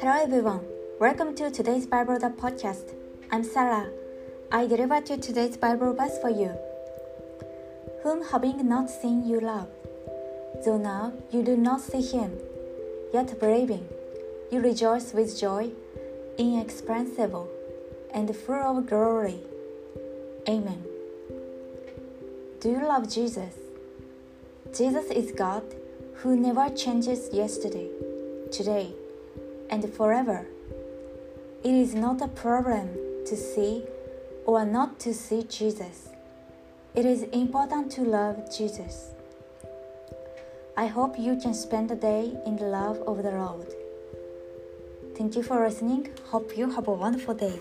Hello everyone, welcome to today's Bible the podcast. I'm Sarah. I deliver to today's Bible verse for you. Whom having not seen you love, though now you do not see him, yet believing, you rejoice with joy inexpressible and full of glory. Amen. Do you love Jesus? Jesus is God who never changes yesterday, today, and forever. It is not a problem to see or not to see Jesus. It is important to love Jesus. I hope you can spend the day in the love of the Lord. Thank you for listening. Hope you have a wonderful day.